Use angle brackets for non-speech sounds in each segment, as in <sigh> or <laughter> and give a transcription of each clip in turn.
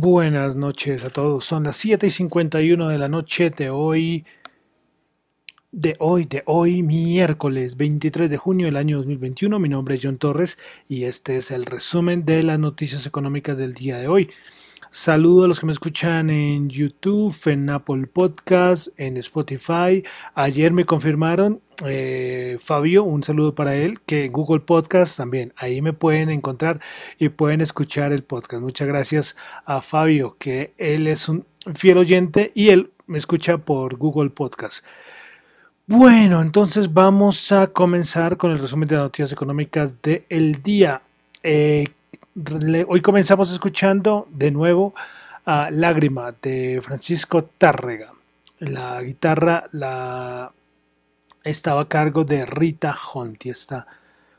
Buenas noches a todos. Son las 7 y 51 de la noche de hoy. De hoy, de hoy, miércoles 23 de junio del año 2021. Mi nombre es John Torres y este es el resumen de las noticias económicas del día de hoy. Saludo a los que me escuchan en YouTube, en Apple Podcast, en Spotify. Ayer me confirmaron, eh, Fabio, un saludo para él, que en Google Podcast también. Ahí me pueden encontrar y pueden escuchar el podcast. Muchas gracias a Fabio, que él es un fiel oyente y él me escucha por Google Podcast. Bueno, entonces vamos a comenzar con el resumen de las noticias económicas del día. Eh, hoy comenzamos escuchando de nuevo a Lágrima de Francisco Tárrega. La guitarra la estaba a cargo de Rita Honti, esta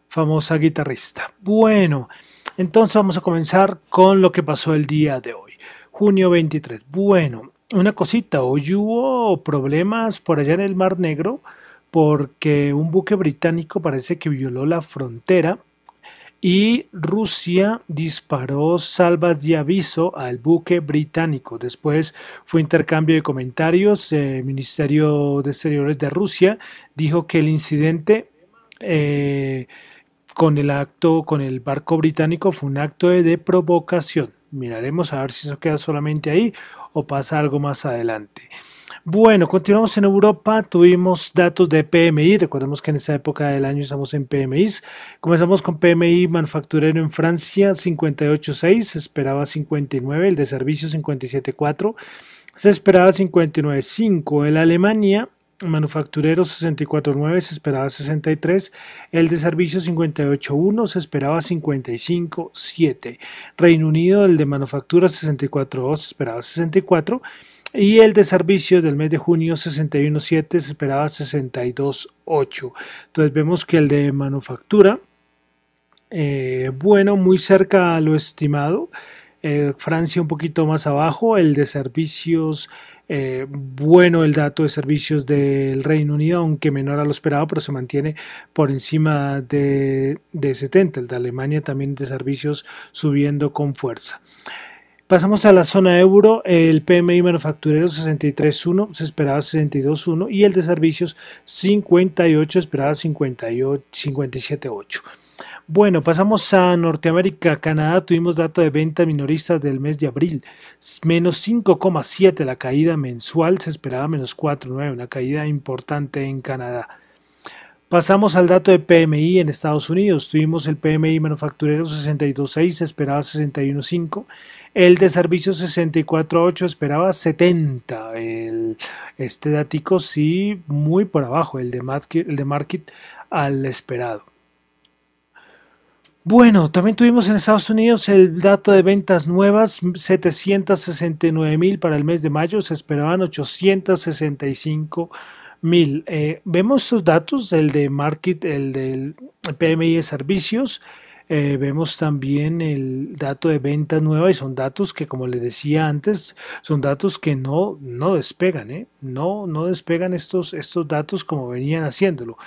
famosa guitarrista. Bueno, entonces vamos a comenzar con lo que pasó el día de hoy, junio 23. Bueno, una cosita, hoy hubo problemas por allá en el Mar Negro porque un buque británico parece que violó la frontera y Rusia disparó salvas de aviso al buque británico. Después fue intercambio de comentarios. El Ministerio de Exteriores de Rusia dijo que el incidente eh, con el acto, con el barco británico, fue un acto de provocación. Miraremos a ver si eso queda solamente ahí o pasa algo más adelante. Bueno, continuamos en Europa, tuvimos datos de PMI, recordemos que en esta época del año estamos en PMI, comenzamos con PMI manufacturero en Francia 58.6, se esperaba 59, el de servicios 57.4, se esperaba 59.5, el Alemania manufacturero 64.9 se esperaba 63, el de servicios 58.1 se esperaba 55.7, Reino Unido el de manufactura 64.2 se esperaba 64 y el de servicio del mes de junio 61.7 se esperaba 62.8. Entonces vemos que el de manufactura, eh, bueno, muy cerca a lo estimado. Eh, Francia un poquito más abajo, el de servicios, eh, bueno el dato de servicios del Reino Unido, aunque menor a lo esperado, pero se mantiene por encima de, de 70. El de Alemania también de servicios subiendo con fuerza. Pasamos a la zona euro, el PMI manufacturero 63.1, se esperaba 62.1 y el de servicios 58, esperaba 57.8. Bueno, pasamos a Norteamérica, Canadá, tuvimos dato de venta minoristas del mes de abril, menos 5,7 la caída mensual, se esperaba menos 4,9, una caída importante en Canadá. Pasamos al dato de PMI en Estados Unidos. Tuvimos el PMI manufacturero 62.6, esperaba 61.5. El de servicios 64.8, esperaba 70. El, este datico sí muy por abajo, el de, market, el de market al esperado. Bueno, también tuvimos en Estados Unidos el dato de ventas nuevas, 769 mil para el mes de mayo, se esperaban 865 mil. Eh, vemos sus datos, el de market, el del PMI de servicios. Eh, vemos también el dato de venta nueva y son datos que, como les decía antes, son datos que no, no despegan, ¿eh? no, no despegan estos, estos datos como venían haciéndolo.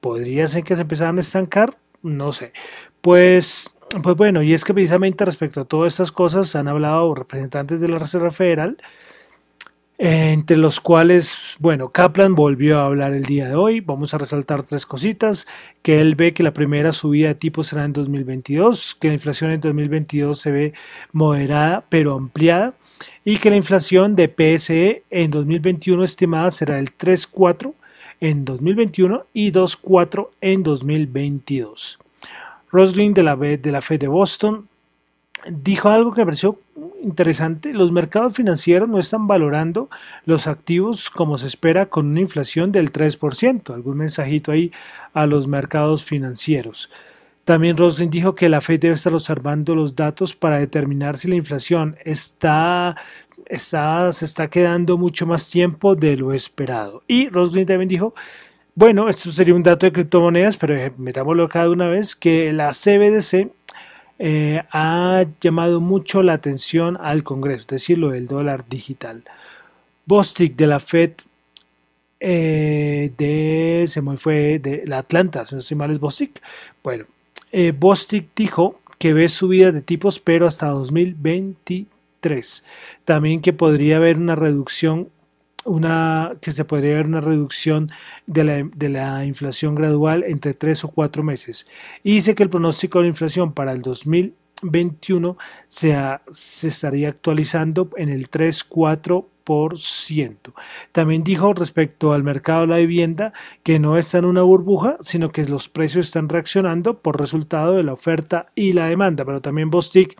¿Podría ser que se empezaran a estancar? No sé. Pues, pues bueno, y es que precisamente respecto a todas estas cosas han hablado representantes de la Reserva Federal entre los cuales, bueno, Kaplan volvió a hablar el día de hoy. Vamos a resaltar tres cositas, que él ve que la primera subida de tipos será en 2022, que la inflación en 2022 se ve moderada pero ampliada y que la inflación de PSE en 2021 estimada será el 3.4 en 2021 y 2.4 en 2022. Roslin de la, de la Fed de Boston dijo algo que me pareció interesante. Los mercados financieros no están valorando los activos como se espera con una inflación del 3%. Algún mensajito ahí a los mercados financieros. También Roslin dijo que la Fed debe estar observando los datos para determinar si la inflación está, está, se está quedando mucho más tiempo de lo esperado. Y Roslin también dijo bueno, esto sería un dato de criptomonedas, pero metámoslo cada una vez, que la CBDC eh, ha llamado mucho la atención al Congreso, es decir, lo del dólar digital. Bostic de la Fed eh, de se me fue de la Atlanta, si no estoy mal es Bostic. Bueno, eh, Bostic dijo que ve subida de tipos, pero hasta 2023. 2023. También que podría haber una reducción una, que se podría ver una reducción de la, de la, inflación gradual entre tres o cuatro meses. Y dice que el pronóstico de la inflación para el 2021 se, se estaría actualizando en el 3-4%. También dijo respecto al mercado de la vivienda que no está en una burbuja, sino que los precios están reaccionando por resultado de la oferta y la demanda. Pero también Bostic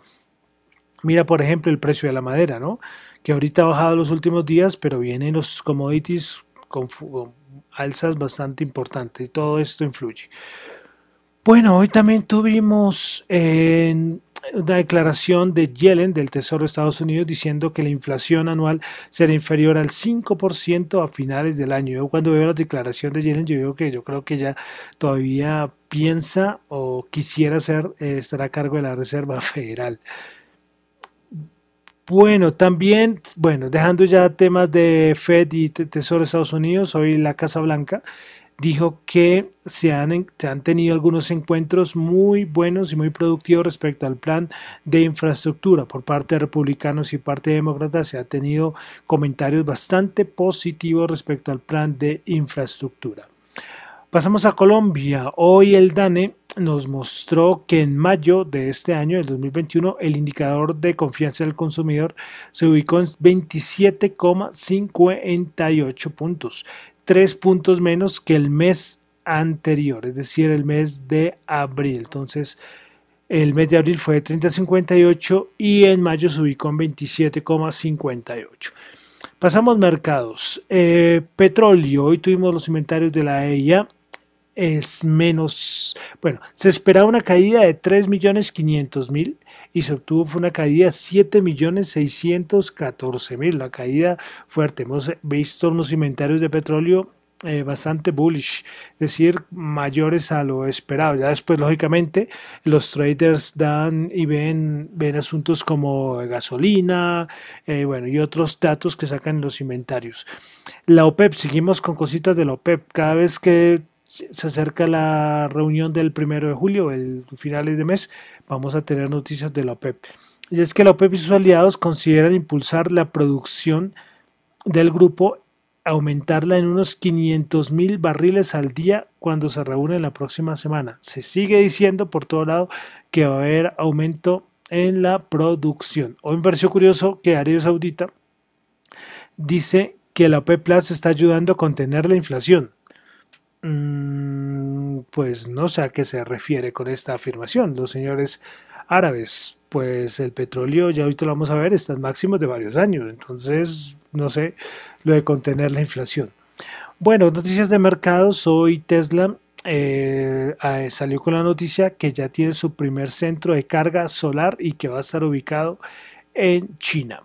mira, por ejemplo, el precio de la madera, ¿no? que ahorita ha bajado los últimos días, pero vienen los commodities con, alzas bastante importantes y todo esto influye. Bueno, hoy también tuvimos en una declaración de Yellen del Tesoro de Estados Unidos diciendo que la inflación anual será inferior al 5% a finales del año. Yo cuando veo la declaración de Yellen, yo digo que yo creo que ella todavía piensa o quisiera ser, eh, estar a cargo de la Reserva Federal. Bueno, también, bueno, dejando ya temas de Fed y Tesoro de Estados Unidos, hoy la Casa Blanca dijo que se han, se han, tenido algunos encuentros muy buenos y muy productivos respecto al plan de infraestructura por parte de republicanos y parte de demócratas. Se ha tenido comentarios bastante positivos respecto al plan de infraestructura. Pasamos a Colombia. Hoy el DANE nos mostró que en mayo de este año, el 2021, el indicador de confianza del consumidor se ubicó en 27,58 puntos, tres puntos menos que el mes anterior, es decir, el mes de abril. Entonces, el mes de abril fue de 30,58 y en mayo se ubicó en 27,58. Pasamos mercados. Eh, petróleo. Hoy tuvimos los inventarios de la EIA es menos, bueno, se esperaba una caída de 3.500.000 y se obtuvo fue una caída de 7.614.000, la caída fuerte. Hemos visto unos inventarios de petróleo eh, bastante bullish, es decir, mayores a lo esperado. Ya después, lógicamente, los traders dan y ven, ven asuntos como gasolina, eh, bueno, y otros datos que sacan los inventarios. La OPEP, seguimos con cositas de la OPEP. Cada vez que se acerca la reunión del primero de julio, el finales de mes, vamos a tener noticias de la OPEP. Y es que la OPEP y sus aliados consideran impulsar la producción del grupo, aumentarla en unos 500 mil barriles al día cuando se reúne la próxima semana. Se sigue diciendo por todo lado que va a haber aumento en la producción. Hoy me pareció curioso que Arabia Saudita dice que la OPEP Plus está ayudando a contener la inflación. Mm, pues no sé a qué se refiere con esta afirmación. Los señores árabes, pues el petróleo, ya ahorita lo vamos a ver, está en máximos de varios años. Entonces, no sé, lo de contener la inflación. Bueno, noticias de mercados. Hoy Tesla eh, salió con la noticia que ya tiene su primer centro de carga solar y que va a estar ubicado en China.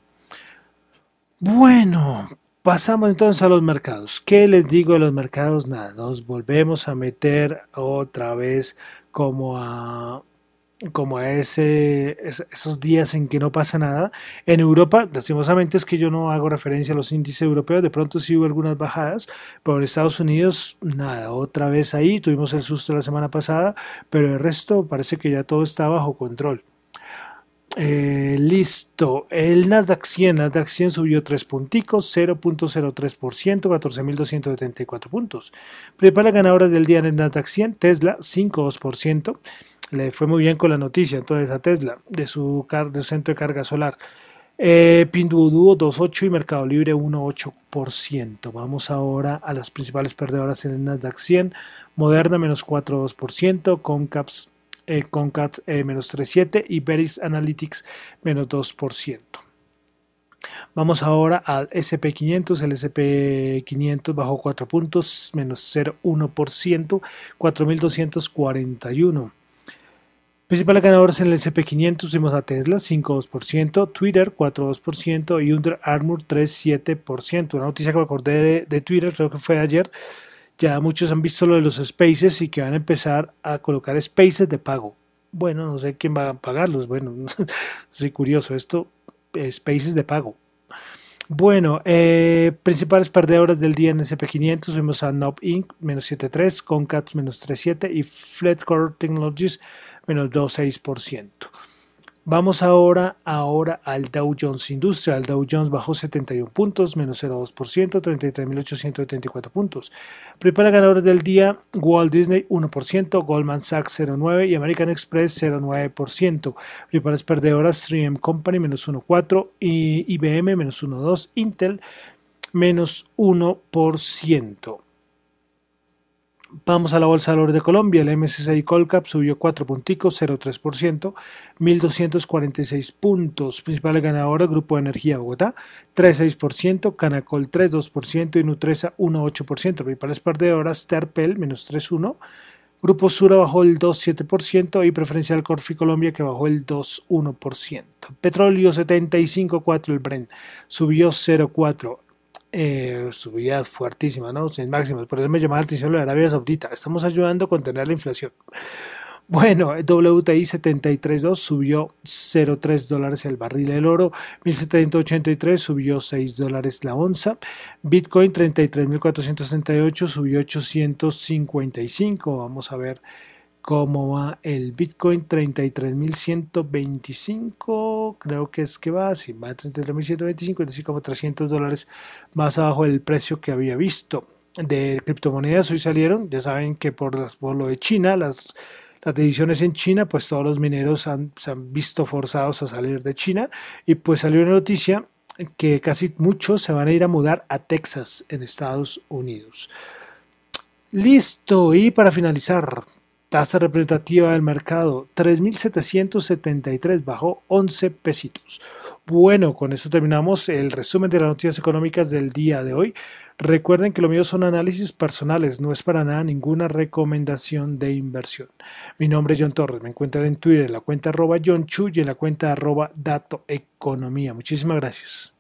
Bueno, Pasamos entonces a los mercados. ¿Qué les digo de los mercados? Nada, nos volvemos a meter otra vez como a como a ese, esos días en que no pasa nada. En Europa, lastimosamente es que yo no hago referencia a los índices europeos, de pronto sí hubo algunas bajadas, pero en Estados Unidos, nada, otra vez ahí, tuvimos el susto la semana pasada, pero el resto parece que ya todo está bajo control. Eh, listo. El Nasdaq 100, Nasdaq 100 subió 3 punticos, 0.03%, 14.274 puntos. Prepara ganadora del día en el Nasdaq 100, Tesla 5.2%. Le fue muy bien con la noticia entonces a Tesla de su, de centro de carga solar. Eh, Pinduoduo 2.8 y Mercado Libre 1.8%. Vamos ahora a las principales perdedoras en el Nasdaq 100. Moderna menos 4.2%, Concaps eh, Concat eh, menos 3,7 y Veris Analytics menos 2%. Vamos ahora al SP500, el SP500 bajó 4 puntos, menos 0,1%, 4.241. Principales ganadores en el SP500 tuvimos a Tesla 5,2%, Twitter 4,2% y Under Armour 3,7%. Una noticia que me acordé de, de Twitter, creo que fue ayer, ya muchos han visto lo de los spaces y que van a empezar a colocar spaces de pago. Bueno, no sé quién va a pagarlos. Bueno, <laughs> sí, curioso. Esto, spaces de pago. Bueno, eh, principales perdedoras del día en SP500 vemos a Nob Inc. menos 7.3, Concats menos 3.7 y Flatcore Technologies menos 2.6%. Vamos ahora, ahora al Dow Jones Industrial. Dow Jones bajó 71 puntos, menos 0,2%, 33.874 puntos. Principales ganadores del día, Walt Disney 1%, Goldman Sachs 0,9% y American Express 0,9%. Principales perdedoras, 3M Company menos 1,4% y IBM menos 1,2%, Intel menos 1%. Vamos a la Bolsa de Valores de Colombia, el MSCI Colcap subió 4 punticos, 0,3%, 1.246 puntos. Principales ganadores, Grupo de Energía Bogotá, 3,6%, Canacol 3,2% y Nutresa 1,8%. Principales perdedoras, Terpel, menos 3,1%. Grupo Sura bajó el 2,7% y Preferencial Corfi Colombia que bajó el 2,1%. Petróleo 75,4 el Brent subió 0,4 eh, subida fuertísima, ¿no? Sin máximas. Por eso me llamaba la atención lo de Arabia Saudita. Estamos ayudando a contener la inflación. <laughs> Bueno, WTI 73.2 subió 0.3 dólares el barril del oro, 1783 subió 6 dólares la onza, Bitcoin 33.468 subió 855, vamos a ver cómo va el Bitcoin 33.125 creo que es que va así va a 33.125 es decir como 300 dólares más abajo del precio que había visto de criptomonedas hoy salieron ya saben que por, por lo de China las las decisiones en China, pues todos los mineros han, se han visto forzados a salir de China y pues salió una noticia que casi muchos se van a ir a mudar a Texas en Estados Unidos. Listo, y para finalizar, Tasa representativa del mercado 3.773, bajó 11 pesitos. Bueno, con eso terminamos el resumen de las noticias económicas del día de hoy. Recuerden que lo mío son análisis personales, no es para nada ninguna recomendación de inversión. Mi nombre es John Torres, me encuentran en Twitter en la cuenta arroba John Chu y en la cuenta arroba Dato Economía. Muchísimas gracias.